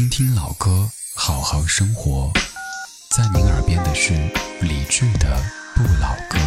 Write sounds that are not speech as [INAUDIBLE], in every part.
听听老歌，好好生活。在您耳边的是李志的《不老歌》。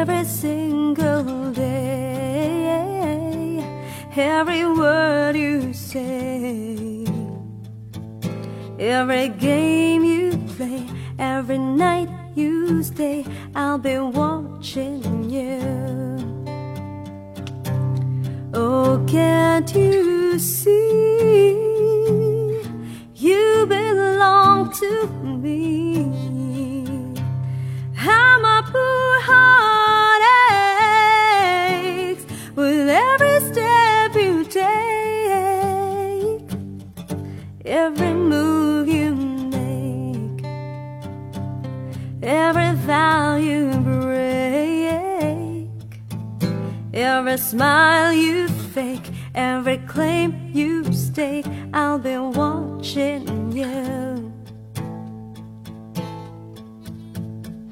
Every single day, every word you say, every game you play, every night you stay, I'll be watching you. Oh, can't you see? You belong to me. Every smile you fake, every claim you stake. I'll be watching you.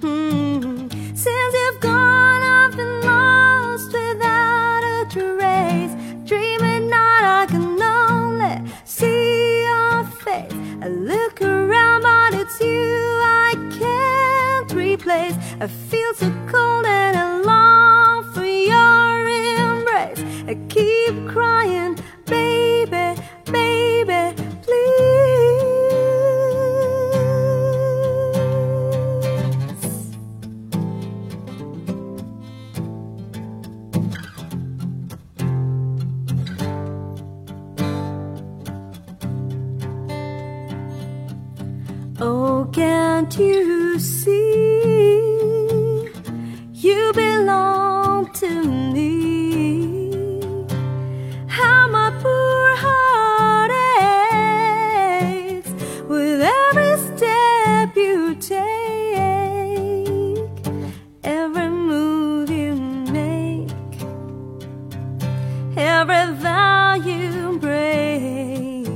Hmm. Since you've gone, I've been lost without a trace. Dreaming night, I can only see your face. I look around, but it's you I can't replace. I feel so cold and I can't you see? You belong to me. How my poor heart aches with every step you take, every move you make, every vow you break.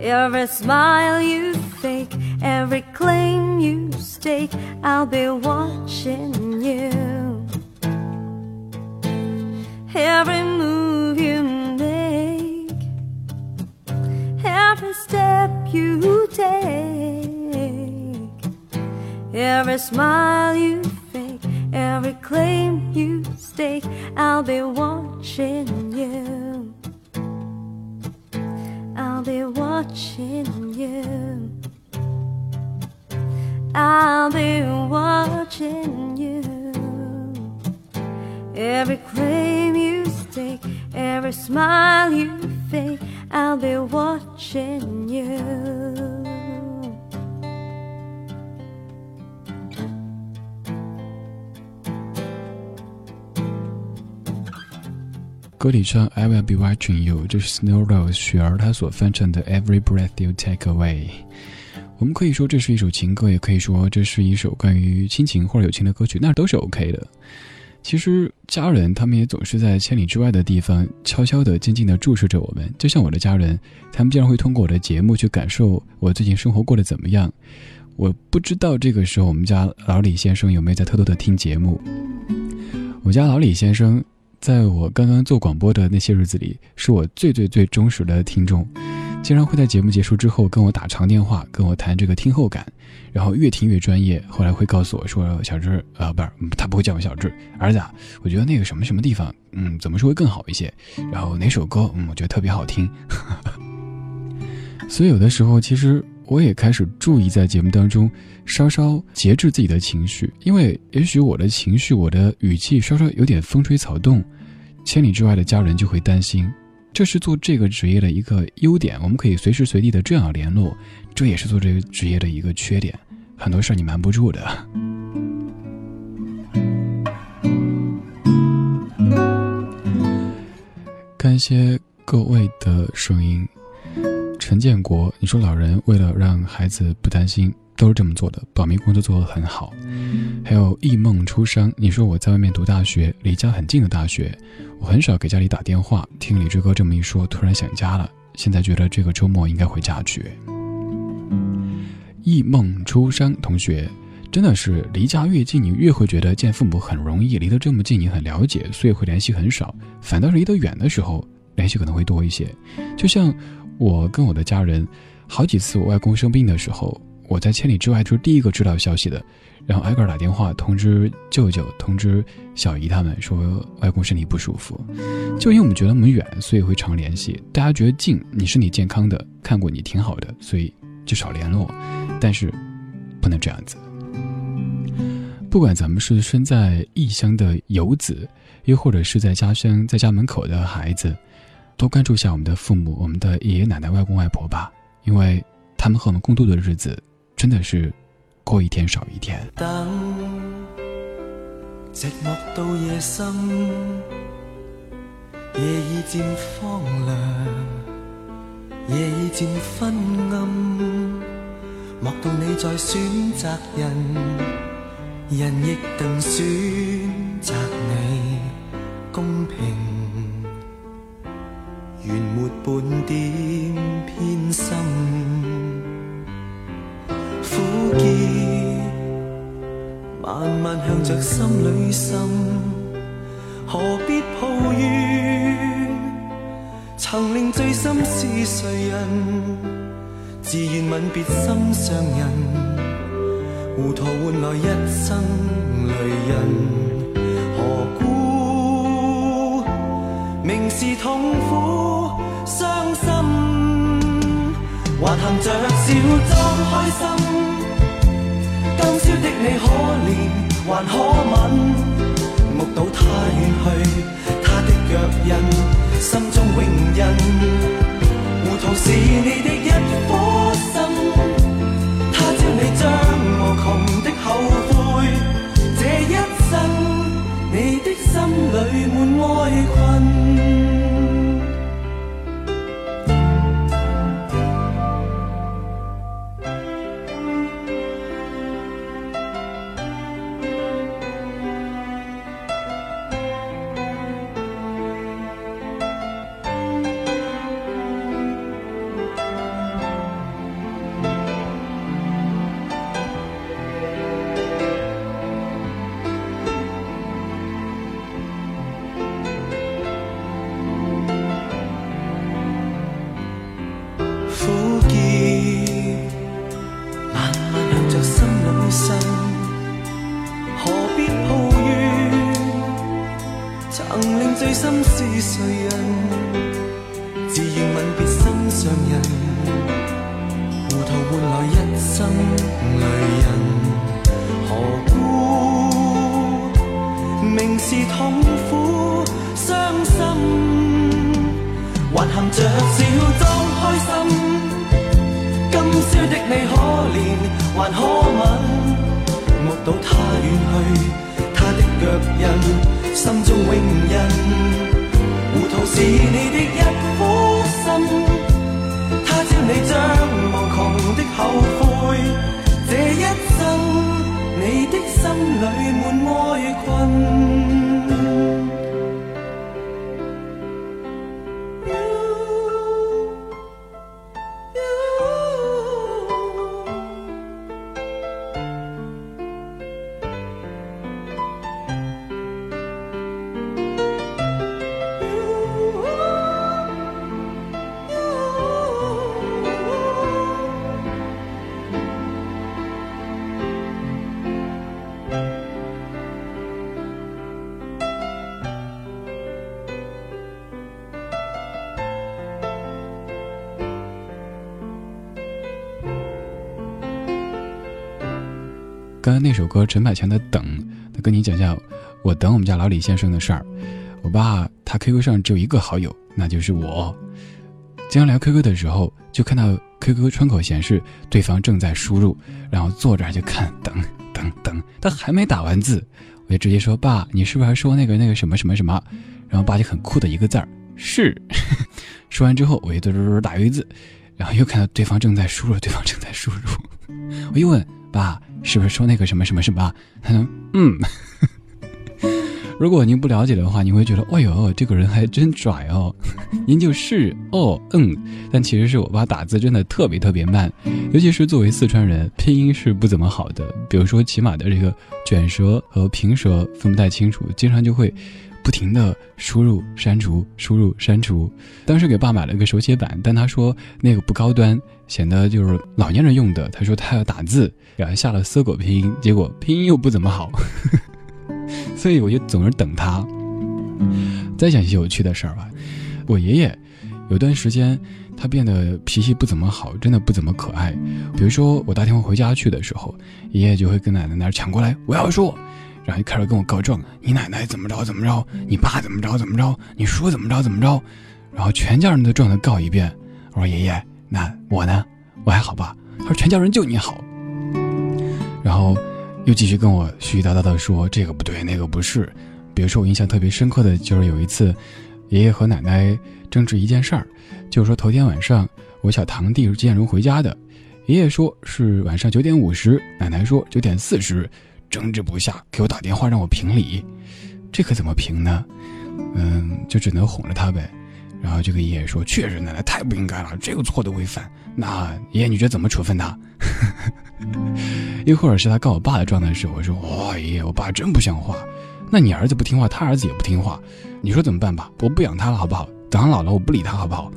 Every smile you I'll be watching you. Every move you make, every step you take, every smile you 歌里唱 I will be watching you，这是 Snow Rose 雪儿她所翻唱的 Every breath you take away。我们可以说这是一首情歌，也可以说这是一首关于亲情或者友情的歌曲，那都是 OK 的。其实家人他们也总是在千里之外的地方悄悄地、静静地注视着我们，就像我的家人，他们经常会通过我的节目去感受我最近生活过得怎么样。我不知道这个时候我们家老李先生有没有在偷偷的听节目。我家老李先生。在我刚刚做广播的那些日子里，是我最最最忠实的听众，经常会在节目结束之后跟我打长电话，跟我谈这个听后感，然后越听越专业。后来会告诉我说：“小志，呃，不是，他不会叫我小志，儿子，啊，我觉得那个什么什么地方，嗯，怎么说会更好一些？然后哪首歌，嗯，我觉得特别好听。所以有的时候，其实我也开始注意在节目当中稍稍节制自己的情绪因为也许我的情绪我的语气稍稍有点风吹草动千里之外的家人就会担心这是做这个职业的一个优点我们可以随时随地的这样联络这也是做这个职业的一个缺点很多事儿你瞒不住的。感谢各位的声音陈建国，你说老人为了让孩子不担心，都是这么做的，保密工作做得很好。还有忆梦初生，你说我在外面读大学，离家很近的大学，我很少给家里打电话。听李志哥这么一说，突然想家了。现在觉得这个周末应该回家去。忆梦初生同学，真的是离家越近，你越会觉得见父母很容易；离得这么近，你很了解，所以会联系很少。反倒是离得远的时候，联系可能会多一些。就像。我跟我的家人，好几次我外公生病的时候，我在千里之外就是第一个知道消息的，然后挨个打电话通知舅舅、通知小姨他们说外公身体不舒服。就因为我们觉得我们远，所以会常联系；大家觉得近，你身体健康的，看过你挺好的，所以就少联络。但是不能这样子。不管咱们是身在异乡的游子，又或者是在家乡在家门口的孩子。多关注一下我们的父母、我们的爷爷奶奶、外公外婆吧，因为他们和我们共度的日子，真的是过一天少一天。等，寂寞到夜深，夜已渐荒凉，夜已渐昏暗，莫道你在选择人，人亦定选择你，公平。原没半点偏心，苦涩慢慢向着心里渗，何必抱怨？曾令醉心是谁人？自愿吻别心上人，糊涂换来一生泪人，何故明是痛苦？还含着笑装开心。今宵的你可怜还可吻，目睹他远去，他的脚印，心中永印。糊涂是你的一颗心，他朝你将无穷的后悔。这一生，你的心里满哀困。痛苦伤心，还含着笑装开心。今宵的你可怜还可悯，目睹他远去，他的脚印，心中永印。糊涂是你的一颗心，他朝你将无穷的后悔。这一生，你的心里满哀困。Amen. 那首歌陈百强的《等》，他跟你讲讲，我等我们家老李先生的事儿。我爸他 QQ 上只有一个好友，那就是我。经常聊 QQ 的时候，就看到 QQ 窗口显示对方正在输入，然后坐着就看，等等等，他还没打完字，我就直接说：“爸，你是不是还说那个那个什么什么什么？”然后爸就很酷的一个字儿：“是。[LAUGHS] 说完之后，我又嘟嘟嘟打一个字，然后又看到对方正在输入，对方正在输入，我又问爸，是不是说那个什么什么什么？他 [LAUGHS] 说嗯。[LAUGHS] 如果您不了解的话，你会觉得，哎呦，这个人还真拽哦。[LAUGHS] 您就是哦，嗯，但其实是我爸打字真的特别特别慢，尤其是作为四川人，拼音是不怎么好的。比如说起码的这个卷舌和平舌分不太清楚，经常就会不停的输入删除，输入删除。当时给爸买了个手写板，但他说那个不高端，显得就是老年人用的。他说他要打字，然后下了搜狗拼音，结果拼音又不怎么好。[LAUGHS] 所以我就总是等他。再讲一些有趣的事儿吧。我爷爷有段时间他变得脾气不怎么好，真的不怎么可爱。比如说我打电话回家去的时候，爷爷就会跟奶奶那儿抢过来，我要说，然后就开始跟我告状，你奶奶怎么着怎么着，你爸怎么着怎么着，你叔怎么着怎么着，然后全家人都状态告一遍。我说爷爷，那我呢？我还好吧？他说全家人就你好。然后。又继续跟我絮絮叨叨的说这个不对那个不是，比如说我印象特别深刻的就是有一次，爷爷和奶奶争执一件事儿，就是说头天晚上我小堂弟是几点钟回家的，爷爷说是晚上九点五十，奶奶说九点四十，争执不下给我打电话让我评理，这可怎么评呢？嗯，就只能哄着他呗，然后就跟爷爷说，确实奶奶太不应该了，这个错都会犯，那爷爷你觉得怎么处分他？又或者是他告我爸的状态时，我说：“哇，爷爷，我爸真不像话。那你儿子不听话，他儿子也不听话，你说怎么办吧？我不养他了，好不好？等他老了，我不理他，好不好？”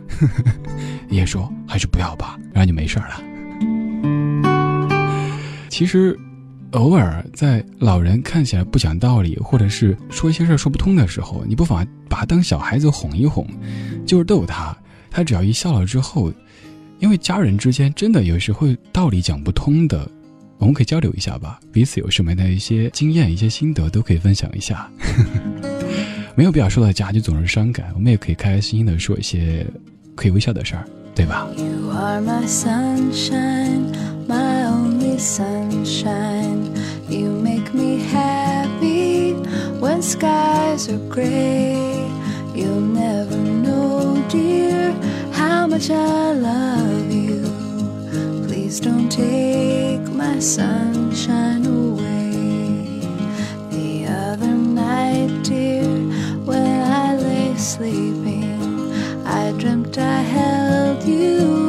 [LAUGHS] 爷爷说：“还是不要吧，然后就没事了。”其实，偶尔在老人看起来不讲道理，或者是说一些事儿说不通的时候，你不妨把他当小孩子哄一哄，就是逗他。他只要一笑了之后。因为家人之间真的有时候道理讲不通的，我们可以交流一下吧，彼此有什么的一些经验、一些心得都可以分享一下。没有必要说到家就总是伤感，我们也可以开开心心的说一些可以微笑的事儿，对吧？You are my sunshine, my only sunshine. You make me happy when skies are gray. You'll never know, dear. how much I love you. Please don't take my sunshine away. The other night, dear, when I lay sleeping, I dreamt I held you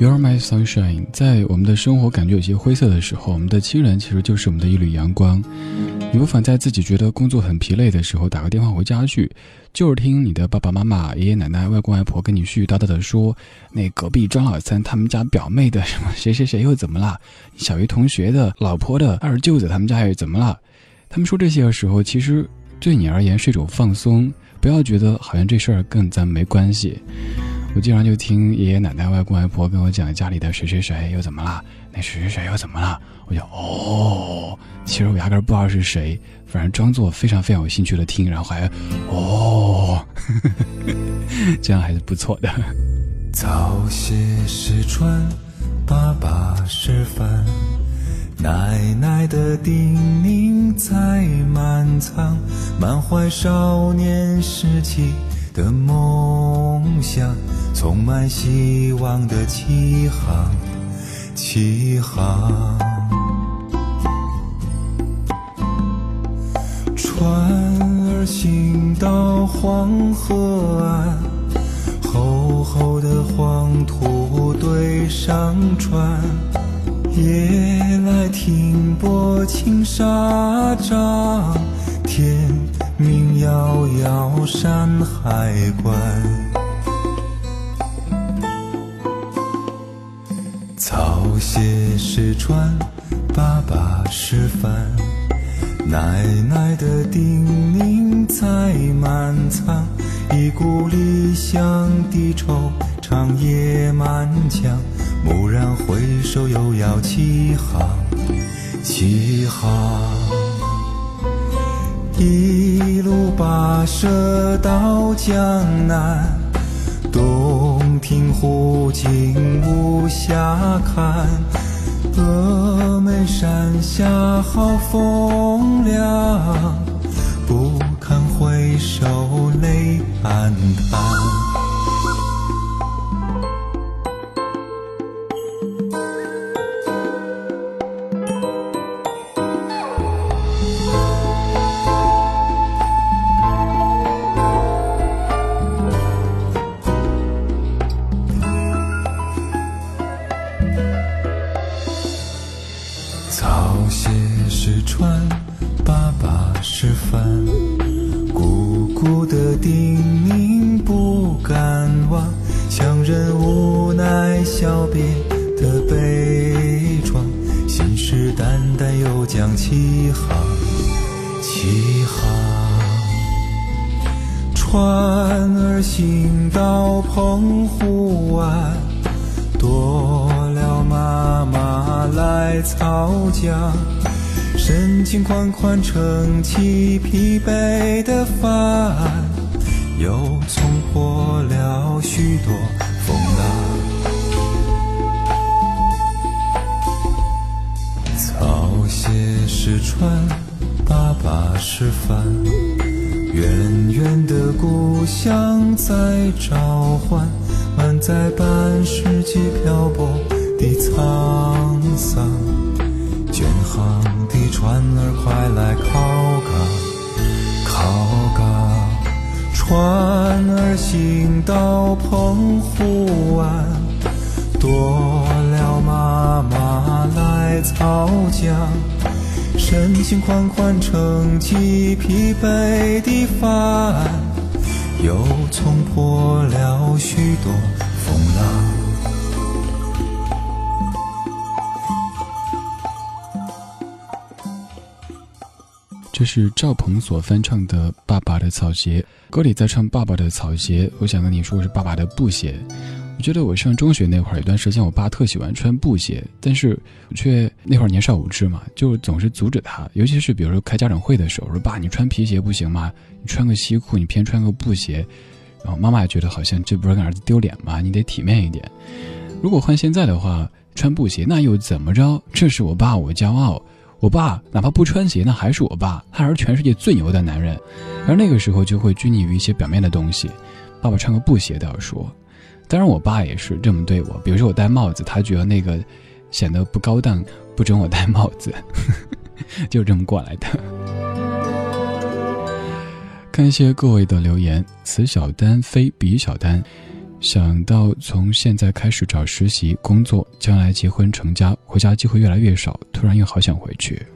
You're my sunshine，在我们的生活感觉有些灰色的时候，我们的亲人其实就是我们的一缕阳光。你不妨在自己觉得工作很疲累的时候，打个电话回家去，就是听你的爸爸妈妈、爷爷奶奶、外公外婆跟你絮絮叨叨的说，那隔壁张老三他们家表妹的什么谁谁谁又怎么了，小鱼同学的老婆的二舅子他们家又怎么了？他们说这些的时候，其实。对你而言是一种放松。不要觉得好像这事儿跟咱没关系。我经常就听爷爷奶奶、外公外婆跟我讲家里的谁谁谁又怎么了，那谁谁谁又怎么了，我就哦，其实我压根不知道是谁，反正装作非常非常有兴趣的听，然后还哦，[LAUGHS] 这样还是不错的。早些时穿，爸爸示范。奶奶的叮咛在满仓，满怀少年时期的梦想，充满希望的起航，起航。船儿行到黄河岸，厚厚的黄土堆上船。夜来停泊青纱帐，天明遥遥山海关。有些是船，爸爸示范，奶奶的叮咛在满仓，一股理想的惆怅也满腔。蓦然回首，又要起航，起航。一路跋涉到江南，亭湖景无暇看。峨眉山下好风凉，不堪回首泪暗弹。换撑起疲惫的帆，又冲破了许多风浪。草鞋是船，爸爸是帆，远远的故乡在召唤，满载半世纪漂泊的沧桑，儿快来靠港，靠港！船儿行到澎湖湾，多了妈妈来操桨，深情款款撑起疲惫的帆，又冲破了许多风浪。这是赵鹏所翻唱的《爸爸的草鞋》，歌里在唱爸爸的草鞋。我想跟你说，是爸爸的布鞋。我觉得我上中学那会儿，有段时间我爸特喜欢穿布鞋，但是我却那会儿年少无知嘛，就总是阻止他。尤其是比如说开家长会的时候，说爸，你穿皮鞋不行吗？你穿个西裤，你偏穿个布鞋。然后妈妈也觉得好像这不是给儿子丢脸吗？你得体面一点。如果换现在的话，穿布鞋那又怎么着？这是我爸，我骄傲。我爸哪怕不穿鞋，那还是我爸，他还是全世界最牛的男人。而那个时候就会拘泥于一些表面的东西。爸爸穿个布鞋都要说，当然我爸也是这么对我。比如说我戴帽子，他觉得那个显得不高档，不准我戴帽子，[LAUGHS] 就这么过来的。感谢各位的留言，此小丹非彼小丹。想到从现在开始找实习工作，将来结婚成家，回家机会越来越少，突然又好想回去。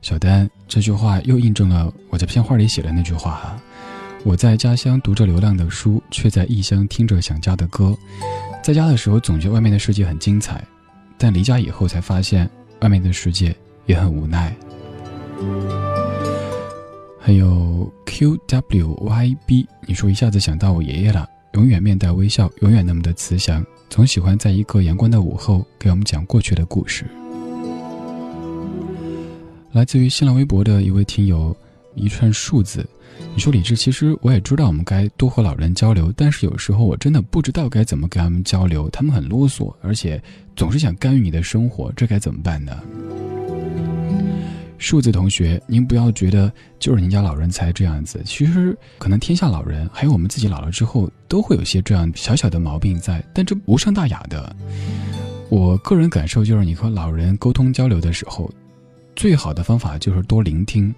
小丹这句话又印证了我在片花里写的那句话哈，我在家乡读着流浪的书，却在异乡听着想家的歌。在家的时候总觉得外面的世界很精彩，但离家以后才发现外面的世界也很无奈。还有 QWYB，你说一下子想到我爷爷了，永远面带微笑，永远那么的慈祥，总喜欢在一个阳光的午后给我们讲过去的故事。来自于新浪微博的一位听友，一串数字。你说李志，其实我也知道我们该多和老人交流，但是有时候我真的不知道该怎么跟他们交流，他们很啰嗦，而且总是想干预你的生活，这该怎么办呢？数字同学，您不要觉得就是您家老人才这样子，其实可能天下老人，还有我们自己老了之后，都会有些这样小小的毛病在，但这无伤大雅的。我个人感受就是，你和老人沟通交流的时候。最好的方法就是多聆听，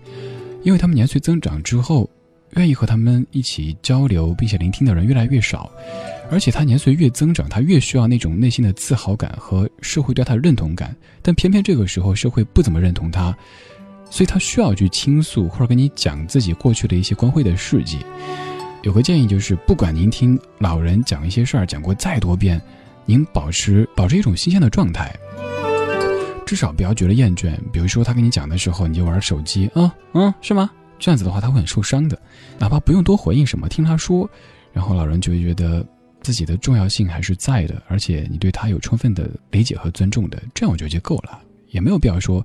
因为他们年岁增长之后，愿意和他们一起交流并且聆听的人越来越少，而且他年岁越增长，他越需要那种内心的自豪感和社会对他的认同感。但偏偏这个时候社会不怎么认同他，所以他需要去倾诉或者跟你讲自己过去的一些光辉的事迹。有个建议就是，不管您听老人讲一些事儿讲过再多遍，您保持保持一种新鲜的状态。至少不要觉得厌倦。比如说他跟你讲的时候，你就玩手机，啊嗯，是吗？这样子的话他会很受伤的。哪怕不用多回应什么，听他说，然后老人就会觉得自己的重要性还是在的，而且你对他有充分的理解和尊重的，这样我觉得就够了，也没有必要说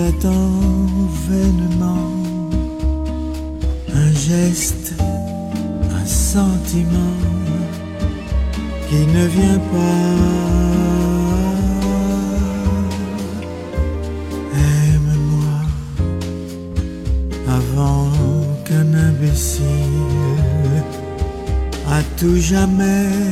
j'attends vainement un geste, un sentiment qui ne vient pas. Aime-moi avant qu'un imbécile à tout jamais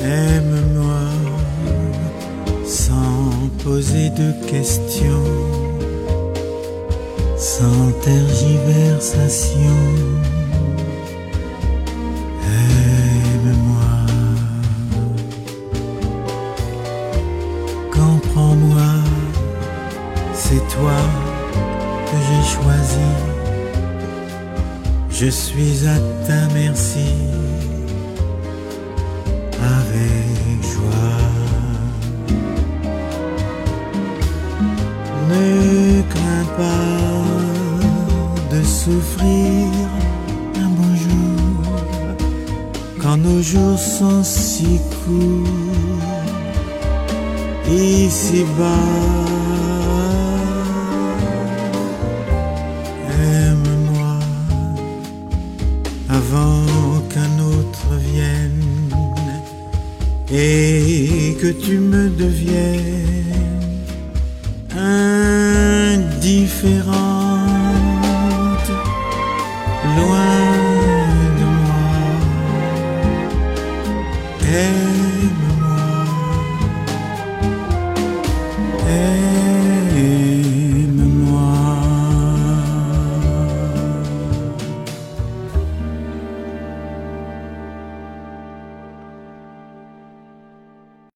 Aime-moi sans poser de questions, sans tergiversation. Aime-moi, comprends-moi, c'est toi que j'ai choisi. Je suis à ta merci joie. Ne crains pas de souffrir un beau jour quand nos jours sont si courts. Ici bas, aime-moi avant. Que tu me deviennes indifférente,